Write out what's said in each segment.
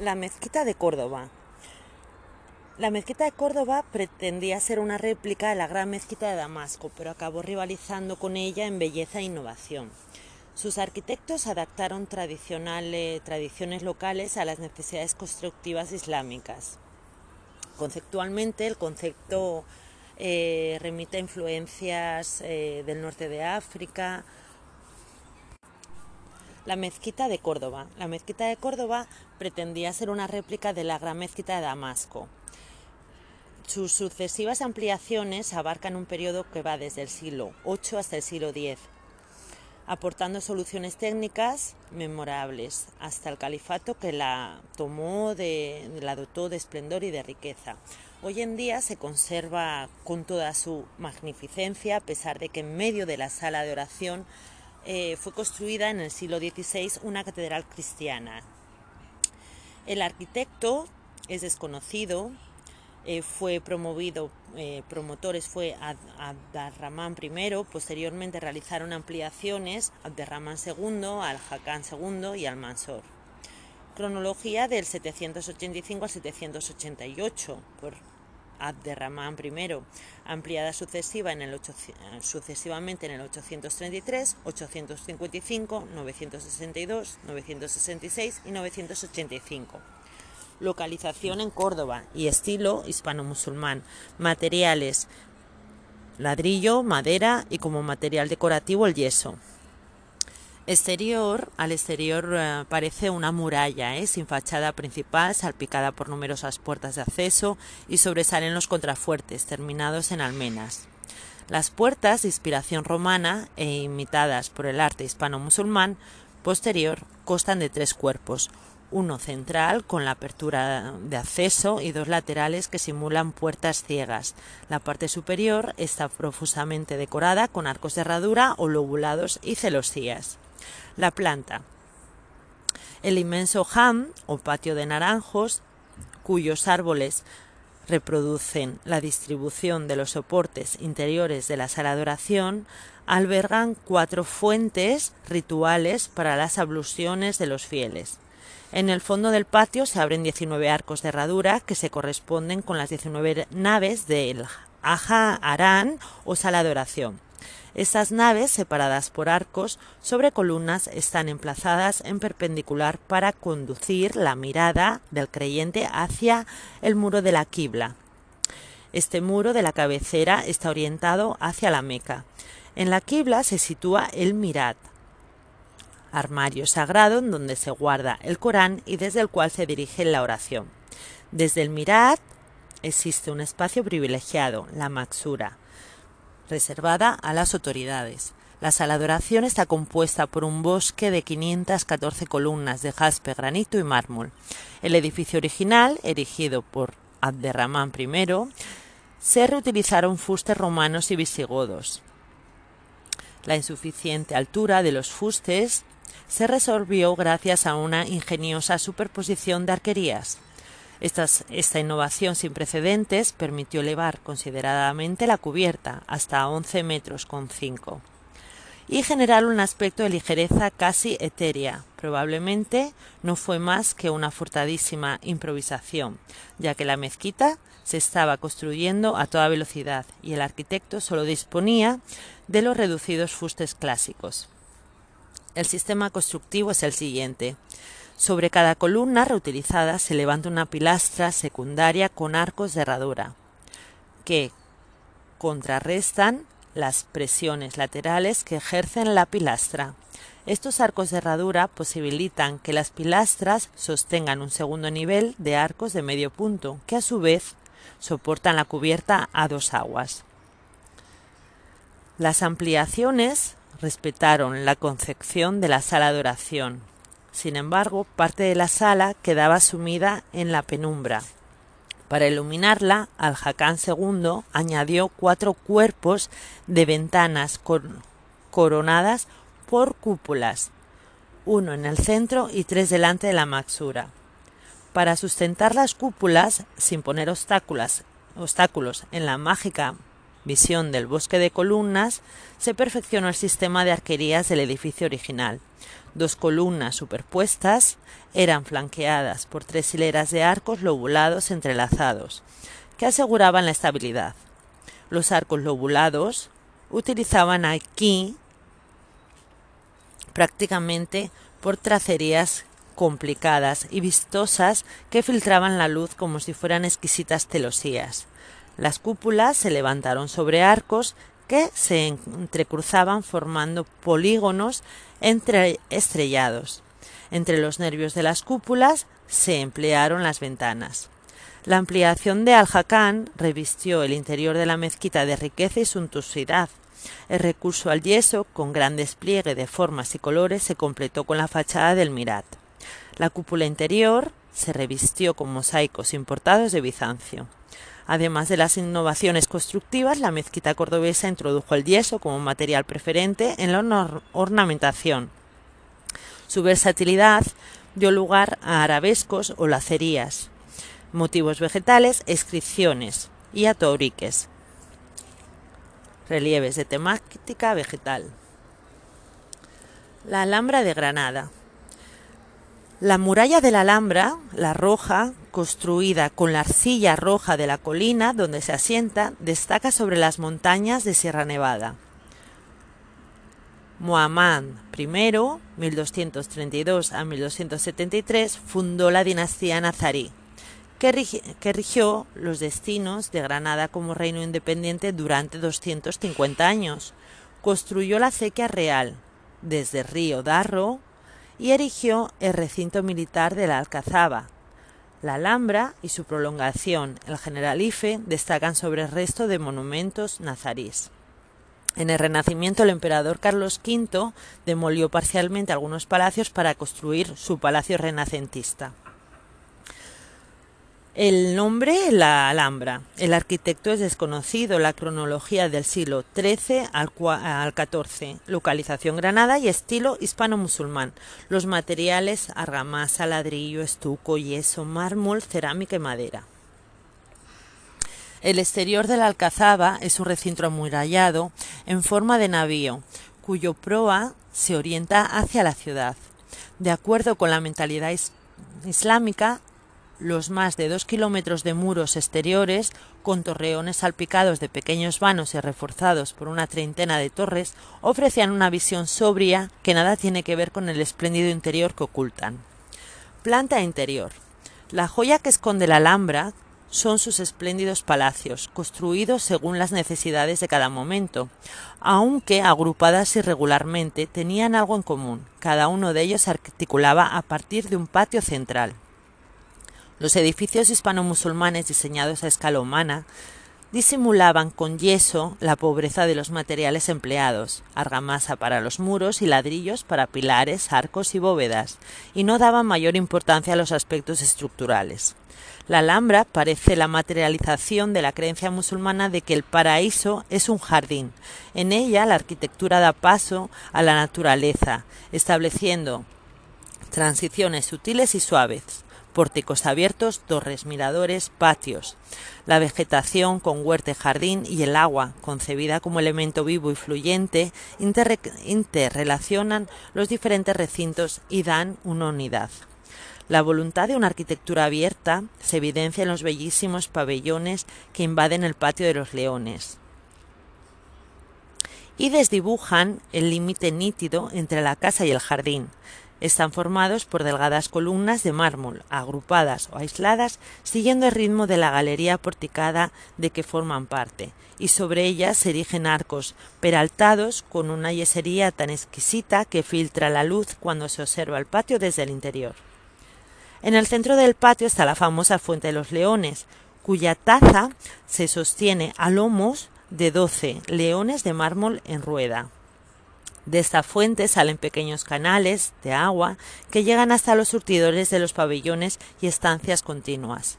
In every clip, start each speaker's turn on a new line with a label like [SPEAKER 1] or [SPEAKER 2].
[SPEAKER 1] La mezquita de Córdoba. La mezquita de Córdoba pretendía ser una réplica de la gran mezquita de Damasco, pero acabó rivalizando con ella en belleza e innovación. Sus arquitectos adaptaron tradicionales, tradiciones locales a las necesidades constructivas islámicas. Conceptualmente, el concepto eh, remite a influencias eh, del norte de África, la mezquita de Córdoba. La mezquita de Córdoba pretendía ser una réplica de la gran mezquita de Damasco. Sus sucesivas ampliaciones abarcan un periodo que va desde el siglo VIII hasta el siglo X, aportando soluciones técnicas memorables hasta el califato que la tomó, de, la dotó de esplendor y de riqueza. Hoy en día se conserva con toda su magnificencia, a pesar de que en medio de la sala de oración eh, fue construida en el siglo XVI una catedral cristiana. El arquitecto es desconocido, eh, fue promovido, eh, promotores fue Abderramán I, posteriormente realizaron ampliaciones Abderramán II, Al-Hakam II y Al-Mansor. Cronología del 785 al 788 por Abderramán I, ampliada sucesiva en el sucesivamente en el 833, 855, 962, 966 y 985. Localización en Córdoba y estilo hispano-musulmán. Materiales ladrillo, madera y como material decorativo el yeso. Exterior, al exterior eh, parece una muralla, ¿eh? sin fachada principal, salpicada por numerosas puertas de acceso y sobresalen los contrafuertes, terminados en almenas. Las puertas, de inspiración romana e imitadas por el arte hispano-musulmán posterior, constan de tres cuerpos, uno central con la apertura de acceso y dos laterales que simulan puertas ciegas. La parte superior está profusamente decorada con arcos de herradura o lobulados y celosías. La planta. El inmenso ham o patio de naranjos, cuyos árboles reproducen la distribución de los soportes interiores de la sala de oración, albergan cuatro fuentes rituales para las abluciones de los fieles. En el fondo del patio se abren 19 arcos de herradura que se corresponden con las 19 naves del Aja Arán o sala de oración. Estas naves, separadas por arcos sobre columnas, están emplazadas en perpendicular para conducir la mirada del creyente hacia el muro de la quibla. Este muro de la cabecera está orientado hacia la Meca. En la quibla se sitúa el mirat, armario sagrado en donde se guarda el Corán y desde el cual se dirige la oración. Desde el mirat existe un espacio privilegiado, la maxura, reservada a las autoridades. La sala de oración está compuesta por un bosque de 514 columnas de jaspe, granito y mármol. El edificio original, erigido por Abderramán I, se reutilizaron fustes romanos y visigodos. La insuficiente altura de los fustes se resolvió gracias a una ingeniosa superposición de arquerías esta innovación sin precedentes permitió elevar consideradamente la cubierta hasta 11 metros con 5 y generar un aspecto de ligereza casi etérea. Probablemente no fue más que una furtadísima improvisación, ya que la mezquita se estaba construyendo a toda velocidad y el arquitecto solo disponía de los reducidos fustes clásicos. El sistema constructivo es el siguiente. Sobre cada columna reutilizada se levanta una pilastra secundaria con arcos de herradura, que contrarrestan las presiones laterales que ejercen la pilastra. Estos arcos de herradura posibilitan que las pilastras sostengan un segundo nivel de arcos de medio punto, que a su vez soportan la cubierta a dos aguas. Las ampliaciones respetaron la concepción de la sala de oración, sin embargo, parte de la sala quedaba sumida en la penumbra. Para iluminarla, Al-Hakam II añadió cuatro cuerpos de ventanas coronadas por cúpulas, uno en el centro y tres delante de la maxura. Para sustentar las cúpulas, sin poner obstáculos en la mágica visión del bosque de columnas, se perfeccionó el sistema de arquerías del edificio original. Dos columnas superpuestas eran flanqueadas por tres hileras de arcos lobulados entrelazados, que aseguraban la estabilidad. Los arcos lobulados utilizaban aquí prácticamente por tracerías complicadas y vistosas que filtraban la luz como si fueran exquisitas celosías. Las cúpulas se levantaron sobre arcos que se entrecruzaban formando polígonos entre estrellados. Entre los nervios de las cúpulas se emplearon las ventanas. La ampliación de Al-Hakan revistió el interior de la mezquita de riqueza y suntuosidad. El recurso al yeso, con gran despliegue de formas y colores, se completó con la fachada del Mirat. La cúpula interior se revistió con mosaicos importados de Bizancio. Además de las innovaciones constructivas, la mezquita cordobesa introdujo el yeso como material preferente en la ornamentación. Su versatilidad dio lugar a arabescos o lacerías, motivos vegetales, inscripciones y a tauriques, relieves de temática vegetal. La Alhambra de Granada. La muralla de la Alhambra, la roja, construida con la arcilla roja de la colina donde se asienta, destaca sobre las montañas de Sierra Nevada. Muhammad I, 1232 a 1273, fundó la dinastía nazarí, que, rigió los destinos de Granada como reino independiente durante 250 años. Construyó la acequia real, desde Río Darro, y erigió el recinto militar de la Alcazaba. La Alhambra y su prolongación, el Generalife, destacan sobre el resto de monumentos nazarís. En el Renacimiento el emperador Carlos V demolió parcialmente algunos palacios para construir su palacio renacentista. El nombre la Alhambra. El arquitecto es desconocido. La cronología del siglo XIII al, XIV. Localización Granada y estilo hispano-musulmán. Los materiales argamasa, ladrillo, estuco, yeso, mármol, cerámica y madera. El exterior de la Alcazaba es un recinto amurallado en forma de navío, cuyo proa se orienta hacia la ciudad. De acuerdo con la mentalidad islámica, los más de dos kilómetros de muros exteriores, con torreones salpicados de pequeños vanos y reforzados por una treintena de torres, ofrecían una visión sobria que nada tiene que ver con el espléndido interior que ocultan. Planta interior. La joya que esconde la Alhambra son sus espléndidos palacios, construidos según las necesidades de cada momento, aunque agrupadas irregularmente, tenían algo en común. Cada uno de ellos articulaba a partir de un patio central. Los edificios hispano-musulmanes diseñados a escala humana disimulaban con yeso la pobreza de los materiales empleados, argamasa para los muros y ladrillos para pilares, arcos y bóvedas, y no daban mayor importancia a los aspectos estructurales. La Alhambra parece la materialización de la creencia musulmana de que el paraíso es un jardín. En ella la arquitectura da paso a la naturaleza, estableciendo transiciones sutiles y suaves, pórticos abiertos, torres, miradores, patios. La vegetación con huerta y jardín y el agua, concebida como elemento vivo y fluyente, interrelacionan los diferentes recintos y dan una unidad. La voluntad de una arquitectura abierta se evidencia en los bellísimos pabellones que invaden el patio de los leones y desdibujan el límite nítido entre la casa y el jardín, están formados por delgadas columnas de mármol, agrupadas o aisladas, siguiendo el ritmo de la galería porticada de que forman parte, y sobre ellas se erigen arcos peraltados con una yesería tan exquisita que filtra la luz cuando se observa el patio desde el interior. En el centro del patio está la famosa Fuente de los Leones, cuya taza se sostiene a lomos de doce leones de mármol en rueda. De esta fuente salen pequeños canales de agua que llegan hasta los surtidores de los pabellones y estancias continuas.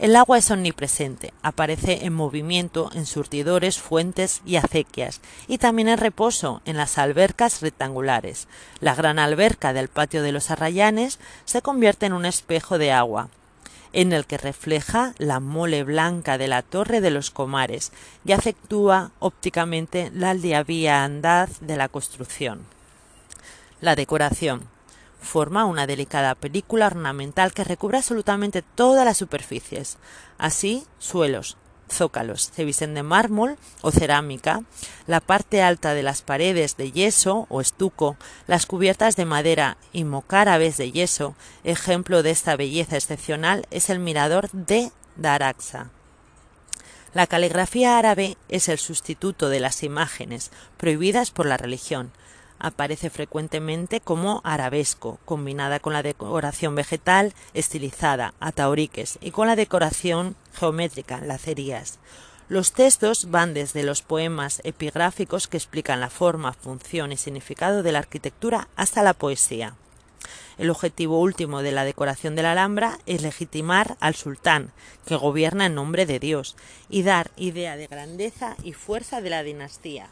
[SPEAKER 1] El agua es omnipresente, aparece en movimiento en surtidores, fuentes y acequias, y también en reposo en las albercas rectangulares. La gran alberca del patio de los Arrayanes se convierte en un espejo de agua, en el que refleja la mole blanca de la torre de los comares y afectúa ópticamente la andad de la construcción. La decoración. forma una delicada película ornamental que recubre absolutamente todas las superficies. Así, suelos, zócalos se visten de mármol o cerámica, la parte alta de las paredes de yeso o estuco, las cubiertas de madera y mocárabes de yeso. Ejemplo de esta belleza excepcional es el mirador de Daraxa. La caligrafía árabe es el sustituto de las imágenes prohibidas por la religión. Aparece frecuentemente como arabesco, combinada con la decoración vegetal estilizada, atauriques, y con la decoración geométrica, lacerías. Los textos van desde los poemas epigráficos que explican la forma, función y significado de la arquitectura hasta la poesía. El objetivo último de la decoración de la Alhambra es legitimar al sultán, que gobierna en nombre de Dios, y dar idea de grandeza y fuerza de la dinastía.